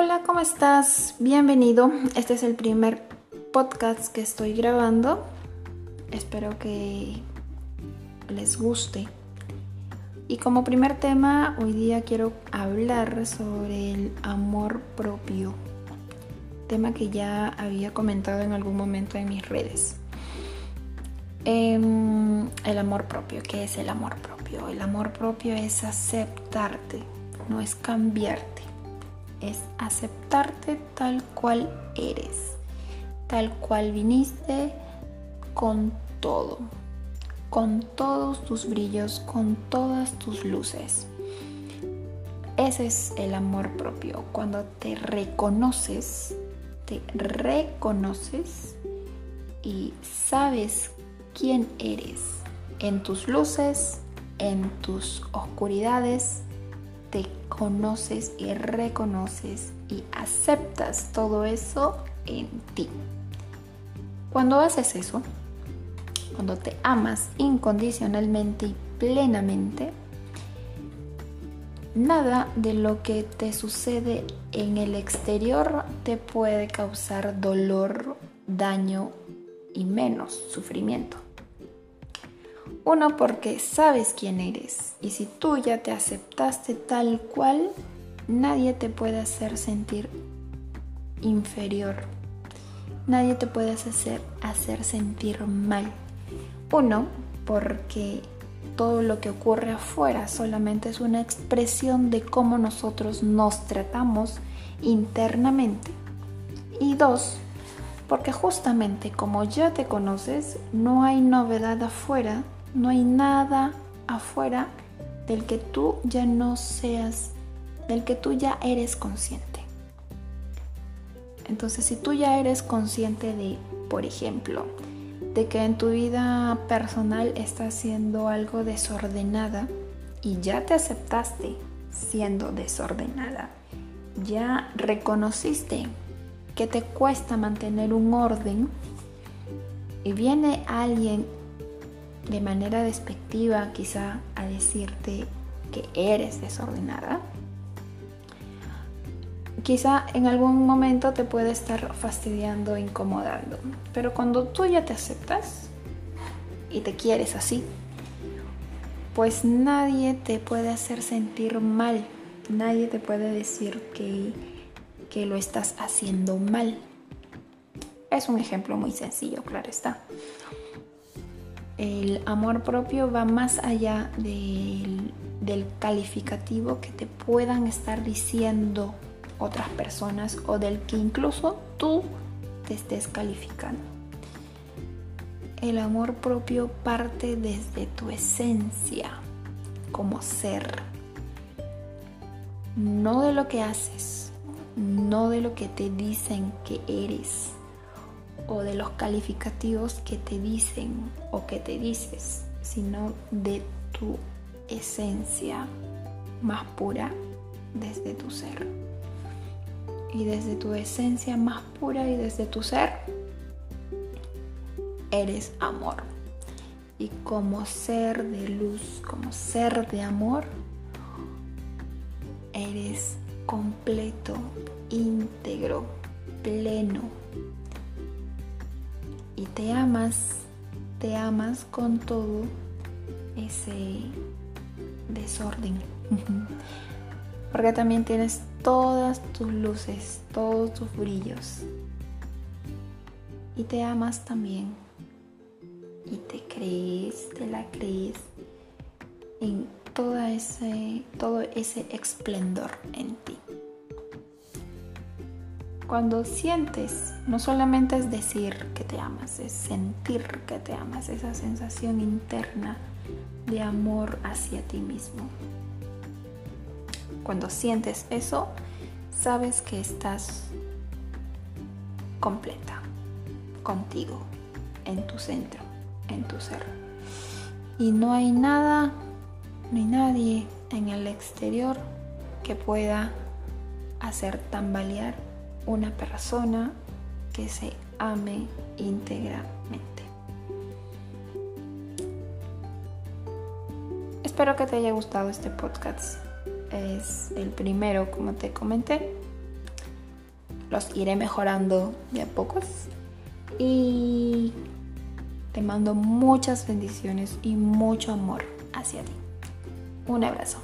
Hola, ¿cómo estás? Bienvenido. Este es el primer podcast que estoy grabando. Espero que les guste. Y como primer tema, hoy día quiero hablar sobre el amor propio. Tema que ya había comentado en algún momento en mis redes. Em, el amor propio. ¿Qué es el amor propio? El amor propio es aceptarte, no es cambiarte. Es aceptarte tal cual eres, tal cual viniste con todo, con todos tus brillos, con todas tus luces. Ese es el amor propio, cuando te reconoces, te reconoces y sabes quién eres en tus luces, en tus oscuridades, te conoces y reconoces y aceptas todo eso en ti. Cuando haces eso, cuando te amas incondicionalmente y plenamente, nada de lo que te sucede en el exterior te puede causar dolor, daño y menos sufrimiento. Uno, porque sabes quién eres. Y si tú ya te aceptaste tal cual, nadie te puede hacer sentir inferior. Nadie te puede hacer, hacer sentir mal. Uno, porque todo lo que ocurre afuera solamente es una expresión de cómo nosotros nos tratamos internamente. Y dos, porque justamente como ya te conoces, no hay novedad afuera no hay nada afuera del que tú ya no seas, del que tú ya eres consciente. Entonces, si tú ya eres consciente de, por ejemplo, de que en tu vida personal estás siendo algo desordenada y ya te aceptaste siendo desordenada, ya reconociste que te cuesta mantener un orden y viene alguien de manera despectiva quizá a decirte que eres desordenada, quizá en algún momento te puede estar fastidiando, incomodando. Pero cuando tú ya te aceptas y te quieres así, pues nadie te puede hacer sentir mal, nadie te puede decir que, que lo estás haciendo mal. Es un ejemplo muy sencillo, claro está el amor propio va más allá del, calificativo que te puedan estar diciendo otras personas o del que incluso tú te estés calificando. El amor propio parte desde tu esencia como ser, no de lo que haces, no de lo que te dicen que eres o de los calificativos que te dicen o que te dices, sino de tu esencia más pura desde tu ser. Y desde tu esencia más pura y desde tu ser, eres amor. Y como ser de luz, como ser de amor, eres completo, íntegro, pleno, y te amas, te amas con todo ese desorden. Porque también tienes todas tus luces, todos tus brillos. Y te amas también. Y te crees, te la crees en toda ese, todo ese esplendor en ti. Cuando sientes, no solamente es decir que te amas, es sentir que te amas, esa sensación interna de amor hacia ti mismo. Cuando sientes eso, sabes que estás completa, contigo, en tu centro, en tu ser. Y no hay nada ni nadie en el exterior que pueda hacer tambalear una persona que se ame íntegramente. Espero que te haya gustado este podcast. Es el primero, como te comenté. los iré mejorando de a pocos. Y te mando muchas bendiciones y mucho amor hacia ti. Un abrazo.